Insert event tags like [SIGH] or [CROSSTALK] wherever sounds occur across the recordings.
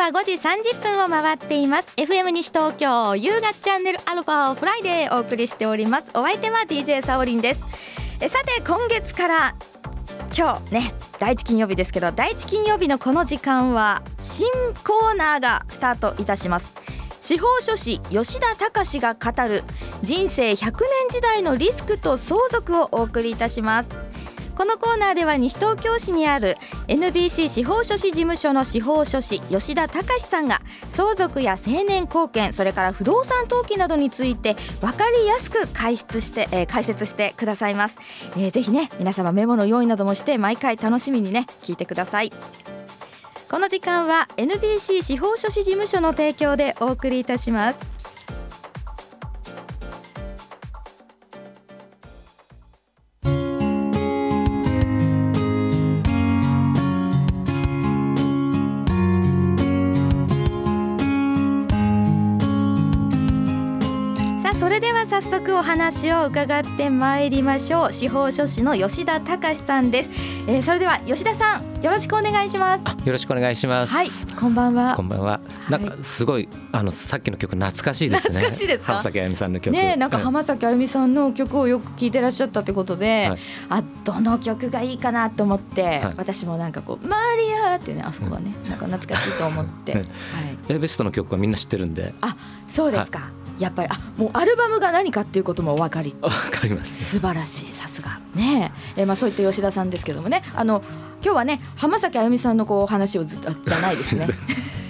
は5時30分を回っています。FM 西東京夕方チャンネルアルファをフライデーお送りしております。お相手は DJ サオリンです。えさて今月から今日ね第一金曜日ですけど第一金曜日のこの時間は新コーナーがスタートいたします。司法書士吉田隆志が語る人生100年時代のリスクと相続をお送りいたします。このコーナーでは西東京市にある NBC 司法書士事務所の司法書士吉田隆さんが相続や成年後見それから不動産登記などについて分かりやすく解説して、えー、解説してくださいます、えー、ぜひね皆様メモの用意などもして毎回楽しみにね聞いてください。この時間は NBC 司法書士事務所の提供でお送りいたします。早速お話を伺ってまいりましょう。司法書士の吉田隆さんです、えー、それでは吉田さんよろしくお願いします。よろしくお願いします。はいこんばんは。こんばんは。なんかすごい、あのさっきの曲懐かしいですね。懐かしいです浜崎あゆみさんの曲。ねなんか浜崎あゆみさんの曲をよく聞いてらっしゃったってことで、はい、あどの曲がいいかなと思って、はい、私もなんかこうマリアっていうねあそこはね、なんか懐かしいと思って、[LAUGHS] はい、エベストの曲はみんな知ってるんで。あそうですか、やっぱりあもうアルバムが何かっていうこともお分かり。わかります。素晴らしいさすが。ね。えー、まあそういった吉田さんですけどもねあの今日はね浜崎あゆみさんのこう話をずっとじゃない [LAUGHS] ですね。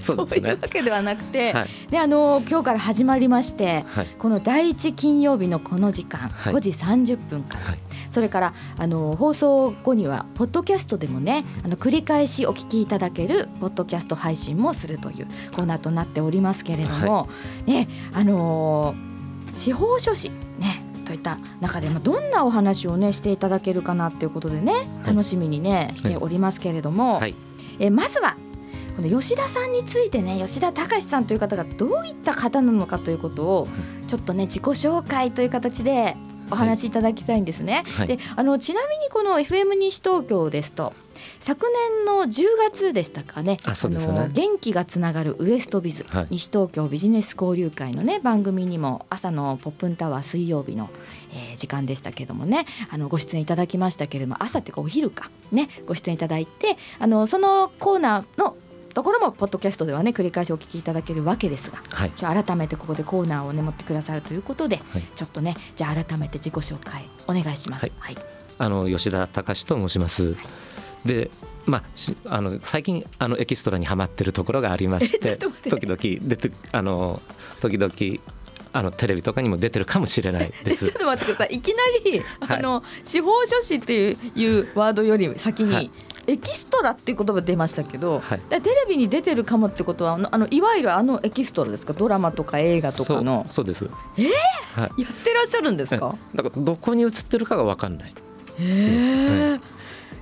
そういうわけではなくて、はい、であの今日から始まりまして、はい、この第一金曜日のこの時間、はい、5時30分から、はい、それからあの放送後にはポッドキャストでもねあの繰り返しお聞きいただけるポッドキャスト配信もするというコーナーとなっておりますけれども、ねあのー、司法書士ねといった中で、まあ、どんなお話をねしていただけるかなっていうことでね楽しみにねしておりますけれども、はい、えまずはこの吉田さんについてね吉田隆さんという方がどういった方なのかということをちょっとね自己紹介という形でお話しいただきたいんですね。はい、であのちなみにこの FM 西東京ですと昨年の10月でしたかね。あの元気がつながるウエストビズ、はい、西東京ビジネス交流会のね番組にも朝のポップンタワー水曜日の、えー、時間でしたけどもねあのご出演いただきましたけれども朝っていうかお昼かねご出演いただいてあのそのコーナーのところもポッドキャストではね繰り返しお聞きいただけるわけですが、はい、今日改めてここでコーナーをね持ってくださるということで、はい、ちょっとねじゃあ改めて自己紹介お願いします。はい、あの吉田隆と申します。でまあ、あの最近あのエキストラにはまってるところがありまして [LAUGHS] 時々出てあの時々あのテレビとかにも出てるかもしれないです。[LAUGHS] ちょっと待ってください。いきなり、あの司法書士っていうワードより先に、はい、エキストラっていう言葉出ましたけど、はい、テレビに出てるかもってことはあのいわゆるあのエキストラですか？ドラマとか映画とかの。そうです。えー、はい、やってらっしゃるんですか？だからどこに映ってるかが分かんない。へ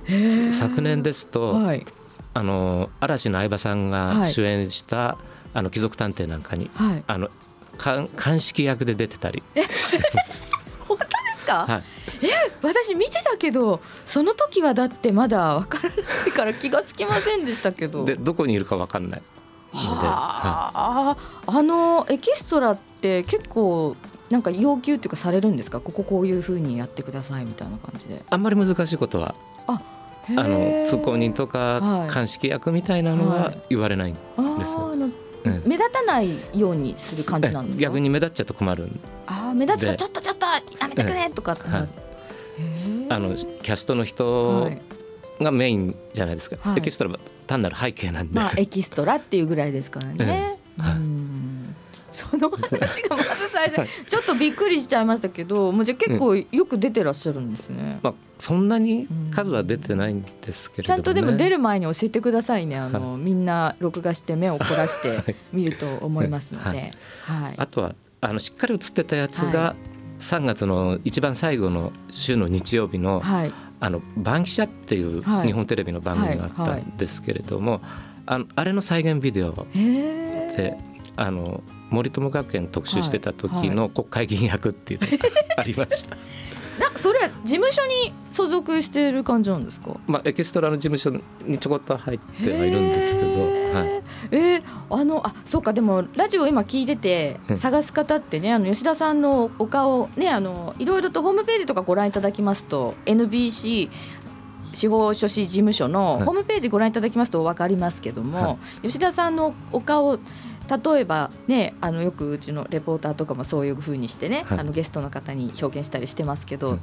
え昨年ですと、はい、あの嵐の相葉さんが主演した、はい、あの貴族探偵なんかに、はい、あの鑑識役で出てたりしてます。[LAUGHS] か、はい、え私見てたけどその時はだってまだ分からないから気がつきませんでしたけど。でどこにいるか分かんない。はあ、あのエキストラって結構なんか要求っていうかされるんですか？こここういうふうにやってくださいみたいな感じで。あんまり難しいことはああの通行人とか鑑識役みたいなのは言われないんです、はいはい、目立たないようにする感じなんですか？逆に目立っちゃうと困るあ目立つとちょっとちょっとやめてくれとか。ってなる、あのキャストの人がメインじゃないですか、はい、エキストラは単なる背景なんで、まあ、エキストラっていうぐらいですからね。[LAUGHS] うんその話がまず最初ちょっとびっくりしちゃいましたけどもうじゃ結構よく出てらっしゃるんですね、まあ、そんなに数は出てないんですけれど、ね、ちゃんとでも出る前に教えてくださいね。あの、みんな録画して目を凝らして見ると思いますので、はい、あとはあのしっかり映ってたやつが、3月の一番最後の週の日曜日の「あのバンキシャ」っていう日本テレビの番組があったんですけれども、あのあれの再現ビデオであの森友学園特集してた時の国会議員役っていうのが [LAUGHS] ありました。なそれは事務所に所属している感じなんですか？まあエキストラの事務所にちょこっと入ってはいるんですけど、はい。えー、あのあそうかでもラジオ今聞いてて探す方ってねあの吉田さんのお顔ねあのいろいろとホームページとかご覧いただきますと NBC 司法書士事務所のホームページご覧いただきますと分かりますけども、はい、吉田さんのお顔例えばねあのよくうちのレポーターとかもそういうふうにしてね、はい、あのゲストの方に表現したりしてますけど、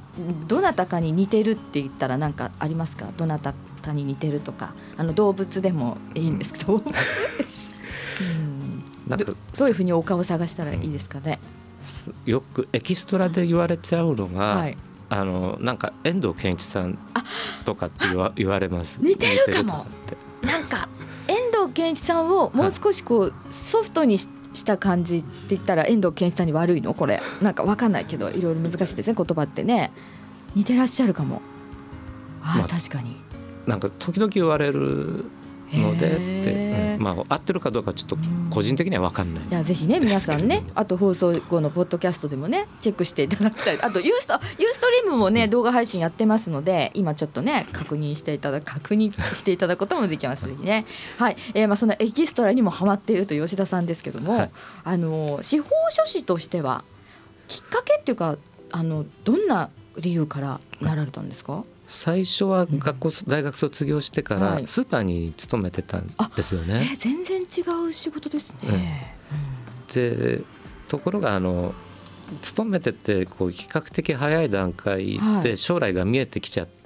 どなたかに似てるって言ったら何かありますか？どなたかに似てるとか。あの動物でもいいんですけど、うん、なんかどういうふうにお顔を探したらいいですかね、よくエキストラで言われちゃうのが、はい、あのなんか遠藤健一さんとかって言わ言われます。似てるかも。なんか健一さんをもう少しこうソフトにした感じって言ったら遠藤健一さんに悪いの？これ。なんか分かんないけどいろいろ難しいですね言葉ってね。似てらっしゃるかも。あ、まあ、確かに。なんか時々言われるのでって、うん、まあ合ってるかどうかちょっと個人的には分かんない、いやぜひね皆さんねあと放送後のポッドキャストでもねチェックしていただきたい。あとユーストユーストリームもね動画配信やってますので今ちょっとね確認していただ確認していただくこともできますね。はい、えー、まあそのエキストラにもハマっているという吉田さんですけども、はい、あの司法書士としてはきっかけっていうかあのどんな理由からなられたんですか、最初は学校、大学卒業してからスーパーに勤めてたんですよね。はい、えー、全然違う仕事ですね。うん、でところがあの勤めててこう比較的早い段階で将来が見えてきちゃった。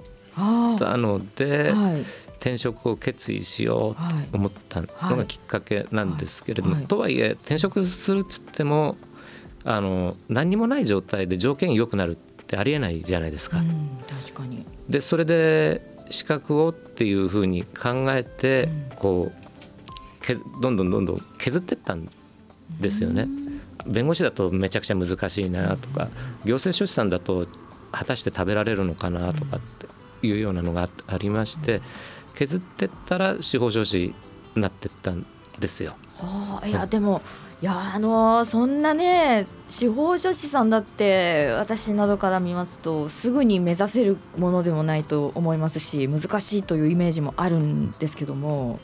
ので、はい、転職を決意しようと思ったのがきっかけなんですけれども、とはいえ転職するっつってもあの何にもない状態で条件良くなるってありえないじゃないですか。うん、確かにでそれで資格をっていうふうに考えて、こうけどんどんどんどん削ってったんですよね。弁護士だとめちゃくちゃ難しいなとか行政書士さんだと果たして食べられるのかなとかっていうようなのがありまして削ってったら司法書士になってったんですよ。はあ、いやでもいやあのそんなね司法書士さんだって私などから見ますとすぐに目指せるものでもないと思いますし難しいというイメージもあるんですけども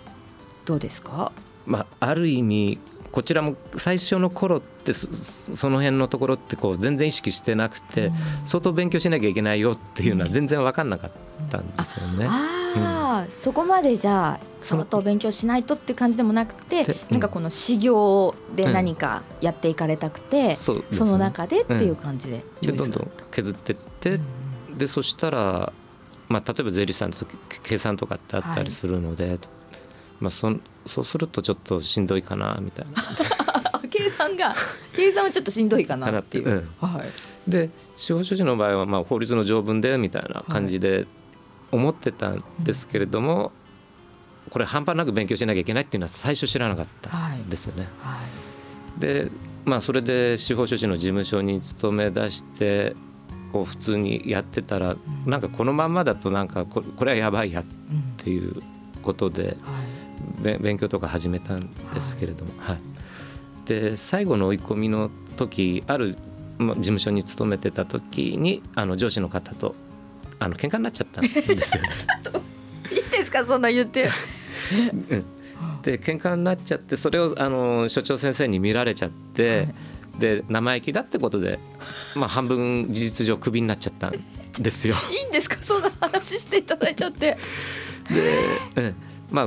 どうですか、まあ、ある意味こちらも最初の頃ってその辺のところってこう全然意識してなくて、相当勉強しなきゃいけないよっていうのは全然分かんなかったんですよね。あ、うん、そこまでじゃあ相当勉強しないとって感じでもなくて、うん、なんかこの修行で何かやっていかれたくて、うんそね、その中でっていう感じで。でどんどん削ってって、でそしたら、まあ、例えば税理士さんと計算とかってあったりするので、はい、まあ、そそうするとちょっとしんどいかなみたいな。[LAUGHS] 計算が計算はちょっとしんどいかなっていう。うん、はい、で司法書士の場合はまあ法律の条文でみたいな感じで思ってたんですけれども、はい、これ半端なく勉強しなきゃいけないっていうのは最初知らなかったんですよね。はい。はい、でまあそれで司法書士の事務所に勤め出してこう普通にやってたら、うん、なんかこのまんまだとなんかこれはやばいやっていうことで、勉強とか始めたんですけれども、はい、で最後の追い込みの時ある事務所に勤めてた時にあの上司の方とあの喧嘩になっちゃったんですよ、[LAUGHS] ね。いいですかそんな言って。で喧嘩になっちゃってそれをあの所長先生に見られちゃって、はい、で生意気だってことで、まあ、半分事実上クビになっちゃったんですよ。いいんですかそんな話していただいちゃって。で、うんまあ、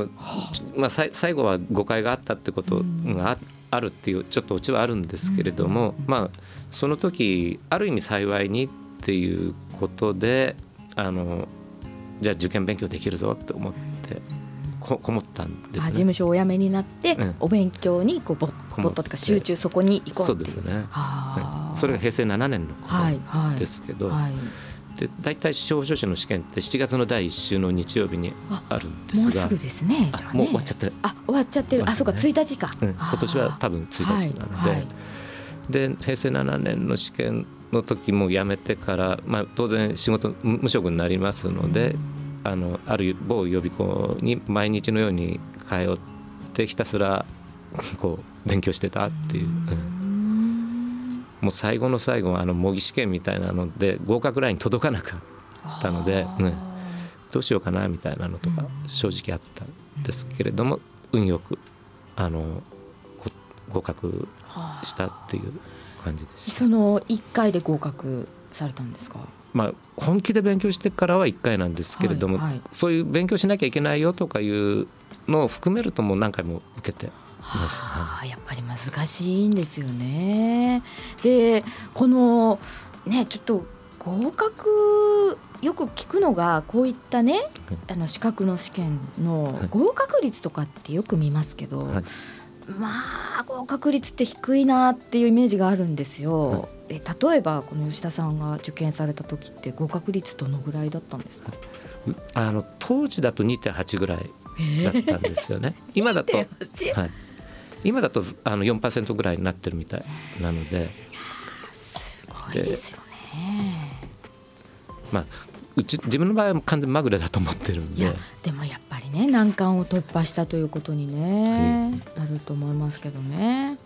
まあ、最後は誤解があったってことがあるっていうちょっとオチはあるんですけれども、まあ、その時ある意味幸いにっていうことであのじゃあ受験勉強できるぞって思ってここもったんです、ね、事務所をお辞めになって、うん、お勉強にこうぼぼっととか集中そこに行こう。そうですね、はい、それが平成7年のことですけど、はいはい。はいで大体司法書士の試験って7月の第1週の日曜日にあるんですが。もうすぐですね。ね。もう終わっちゃってあ終わっちゃってる、ね、あそうか1日か、うん、今年は多分1日なので、はい。はい、で平成7年の試験の時も辞めてから、まあ、当然仕事無職になりますので、あのある某予備校に毎日のように通ってひたすら [LAUGHS] こう勉強してたっていう。もう最後の最後あの模擬試験みたいなので合格ライン届かなかったので、ね、どうしようかなみたいなのとか正直あったんですけれども、運よくあの合格したっていう感じです。その1回で合格されたんですか？まあ、本気で勉強してからは1回なんですけれども、はいはい、そういう勉強しなきゃいけないよとかいうのを含めるともう何回も受けてます、はあ、やっぱり難しいんですよね。でこのねちょっと合格よく聞くのがこういったねあの資格の試験の合格率とかってよく見ますけど、はい、まあ合格率って低いなっていうイメージがあるんですよ。え例えばこの吉田さんが受験された時って合格率どのぐらいだったんですか？あの当時だと2.8ぐらいだったんですよね。今だと、はい、今だとあの4%ぐらいになってるみたいなので。すごいですよね。まあうち自分の場合は完全まぐれだと思ってるんででもやっぱりね難関を突破したということにね、なると思いますけどね。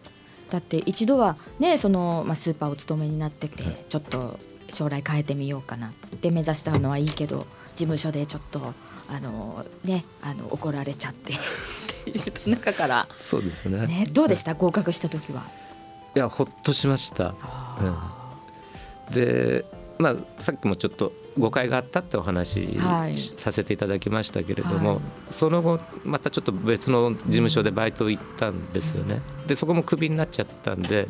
だって一度はねその、まあ、スーパーお勤めになってて、ちょっと将来変えてみようかなって目指したのはいいけど事務所でちょっとあのねあの怒られちゃってっていう中から。そうですね。ねどうでした、合格した時は。いやほっとしました、うん、でまあさっきもちょっと誤解があったってお話させていただきましたけれども、はい、その後またちょっと別の事務所でバイト行ったんですよね。でそこもクビになっちゃったんで、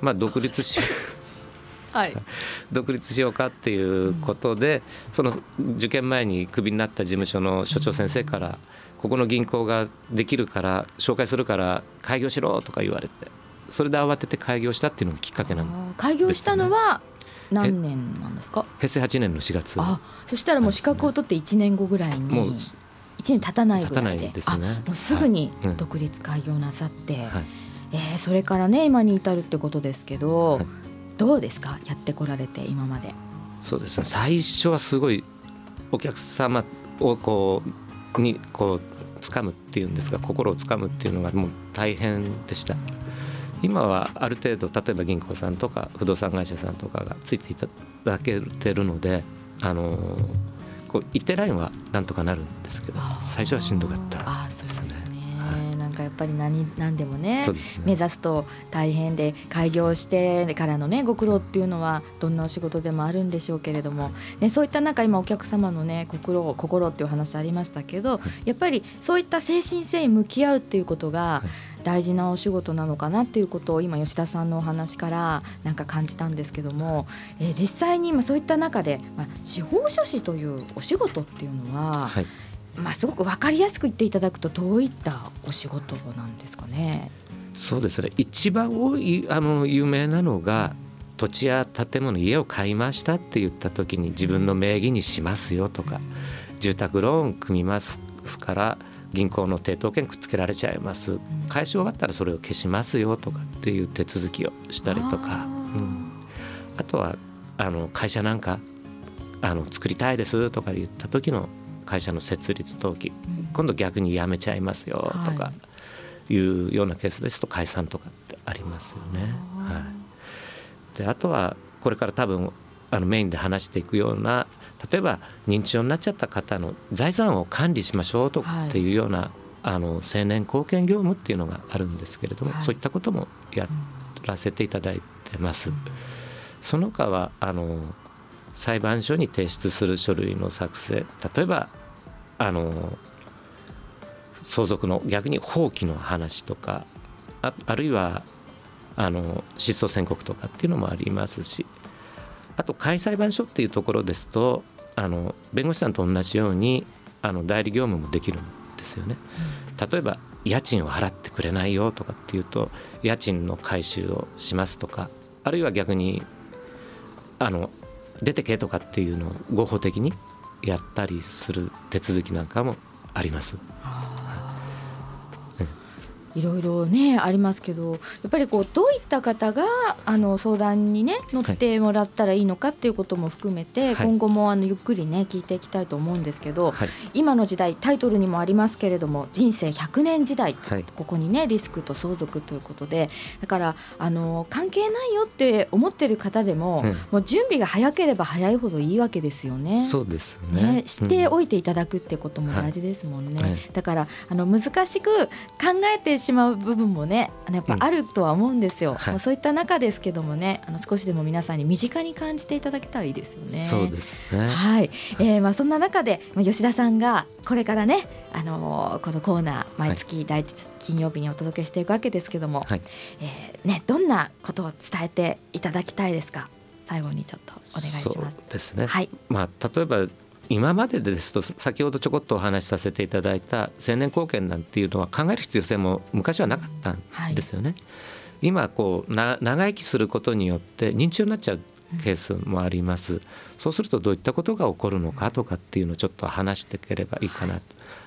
まあ、独立し [LAUGHS] はい、[LAUGHS] 独立しようかっていうことで、その受験前にクビになった事務所の所長先生から「ここの銀行ができるから紹介するから開業しろ」とか言われて。それで慌てて開業したっていうのがきっかけなんです、ね、開業したのは何年なんですか？平成8年の4月。あそしたらもう資格を取って1年後ぐらいにもう1年経たないぐらいで。です、ね、もうすぐに独立開業なさって、はい、えー、それからね今に至るってことですけど、はい、どうですか？やってこられて今まで。そうですね。最初はすごいお客様をこうにこう掴むっていうんですか？心を掴むっていうのがもう大変でした。今はある程度例えば銀行さんとか不動産会社さんとかがついていただけてるのであのこう一定ラインはなんとかなるんですけど最初はしんどかったですね。なんかやっぱり何何でもね、ね、目指すと大変で開業してからのねご苦労っていうのはどんなお仕事でもあるんでしょうけれども、ね、そういった中今お客様のね心心っていう話ありましたけど、やっぱりそういった精神性に向き合うっていうことが、はい大事なお仕事なのかなっていうことを今吉田さんのお話からなんか感じたんですけども、えー、実際に今そういった中で、まあ、司法書士というお仕事っていうのは、はい、まあ、すごく分かりやすく言っていただくとどういったお仕事なんですかね。そうですね一番多いあの有名なのが、土地や建物家を買いましたって言った時に自分の名義にしますよとか、住宅ローン組みますから銀行の抵当権くっつけられちゃいます。返し終わったらそれを消しますよとかっていう手続きをしたりとか、うん、あとはあの会社なんかあの作りたいですとか言った時の会社の設立登記、今度逆に辞めちゃいますよとかい。うようなケースですと解散とかってありますよね。はい、であとはこれから多分あのメインで話していくような例えば認知症になっちゃった方の財産を管理しましょうとかっていうような、はい、あの青年貢献業務っていうのがあるんですけれども、はい、そういったこともやらせていただいてます。うん、その他はあの裁判所に提出する書類の作成例えばあの相続の逆に放棄の話とかああるいはあの失踪宣告とかっていうのもありますしあと開裁判所っていうところですとあの弁護士さんと同じようにあの代理業務もできるんですよね。例えば家賃を払ってくれないよとかっていうと家賃の回収をしますとかあるいは逆にあの出てけとかっていうのを合法的にやったりする手続きなんかもあります。いろいろねありますけどやっぱりこうどういった方があの相談にね乗ってもらったらいいのかっていうことも含めて、はい、今後もあのゆっくりね聞いていきたいと思うんですけど、はい、今の時代タイトルにもありますけれども人生100年時代、はい、ここにねリスクと相続ということでだからあの関係ないよって思ってる方でも、うん、もう準備が早ければ早いほどいいわけですよね。そうですね、ね、知っておいていただくってことも大事ですもんね。だからあの難しく考えてしまう部分もねやっぱあるとは思うんですよ、うんはい、そういった中ですけどもねあの少しでも皆さんに身近に感じていただけたらいいですよね。そうですね。はい、えー、まあそんな中で吉田さんがこれからね、あのー、このコーナー毎月第一金曜日にお届けしていくわけですけども、はい、えー、ね、どんなことを伝えていただきたいですか？最後にちょっとお願いします。ですね、はい、まあ、例えば今までですと先ほどちょこっとお話しさせていただいた青年貢献なんていうのは考える必要性も昔はなかったんですよね。はい、今こうな長生きすることによって認知症になっちゃうケースもあります、うん、そうするとどういったことが起こるのかとかっていうのをちょっと話していければいいかなと。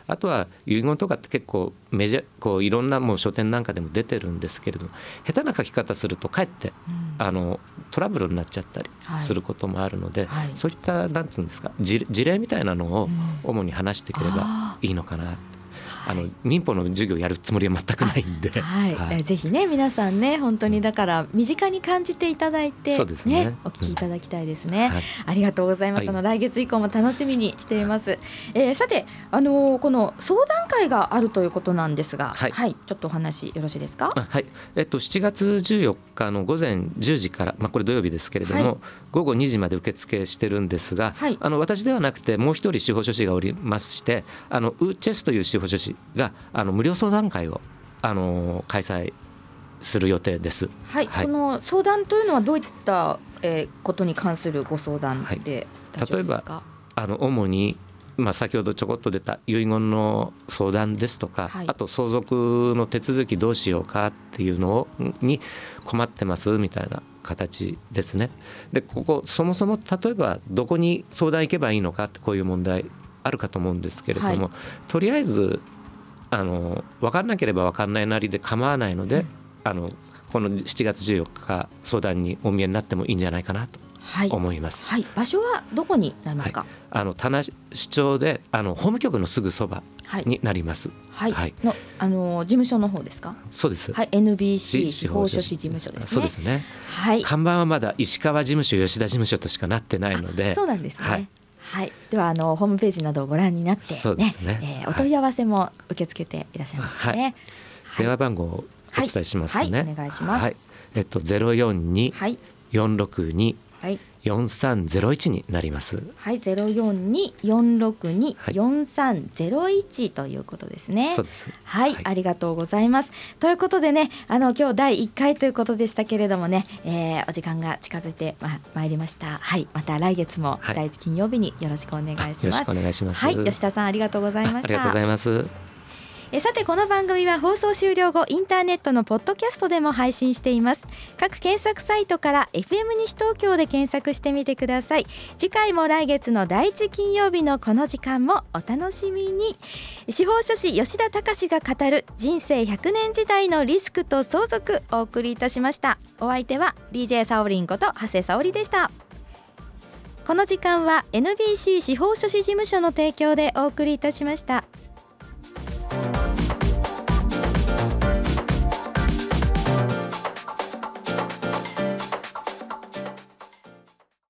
あとは遺言とかって結構メジャこういろんなもう書店なんかでも出てるんですけれど下手な書き方するとかえって、うん、あのトラブルになっちゃったりすることもあるので、はい、そういったなんつうんですか事例みたいなのを主に話していければいいのかなあの民法の授業やるつもりは全くないんで、はい、はい、ぜひね皆さんね本当にだから身近に感じていただいて、そうですね、お聞きいただきたいですね、うん。はい、ありがとうございます、はい、あの来月以降も楽しみにしています、えー、さてあのー、この相談会があるということなんですが、はい、はい、ちょっとお話よろしいですか？はい。えっと7月14日の午前10時からまあこれ土曜日ですけれども、午後2時まで受付してるんですが、あの私ではなくてもう一人司法書士がおりましてあのウーチェスという司法書士があの無料相談会をあの開催する予定です。はい、はい、この相談というのはどういった、えー、ことに関するご相談で例えばあの主にまあ、先ほどちょこっと出た遺言の相談ですとか、はい、あと相続の手続きどうしようかっていうのをに困ってますみたいな形ですね。でここそもそも例えばどこに相談行けばいいのかってこういう問題あるかと思うんですけれども、はい、とりあえずあの分からなければ分かんないなりで構わないので、うん、あのこの7月14日相談にお見えになってもいいんじゃないかなと思います。はい、はい、場所はどこになりますか？はい、あの田無市長であの法務局のすぐそばになります。はい。はい、のあの事務所の方ですか？そうです。はい。NBC 司法書士事務所ですね。そうですね。はい。看板はまだ石川事務所吉田事務所としかなってないので。そうなんですね。はい。はい、ではあのホームページなどをご覧になってねね、えー、お問い合わせも受け付けていらっしゃいますかね。はい、電話番号をお伝えしますね。はい、お願いします。はい、えっとゼロ四二四六二四三ゼロ一になります。はい、ゼロ四二四六二四三ゼロ一ということですね。そうです。はい、はい、ありがとうございます。ということでね、あの今日第一回ということでしたけれどもね、えー、お時間が近づいてま参りました。はい、また来月も第一金曜日によろしくお願いします。よろしくお願いします。はい、吉田さんありがとうございました。ありがとうございます。えさてこの番組は放送終了後インターネットのポッドキャストでも配信しています。各検索サイトから FM 西東京で検索してみてください。次回も来月の第一金曜日のこの時間もお楽しみに。司法書士吉田隆が語る人生100年時代のリスクと相続お送りいたしました。お相手は DJ サオリンこと長谷沙織でした。この時間は NBC 司法書士事務所の提供でお送りいたしました。life.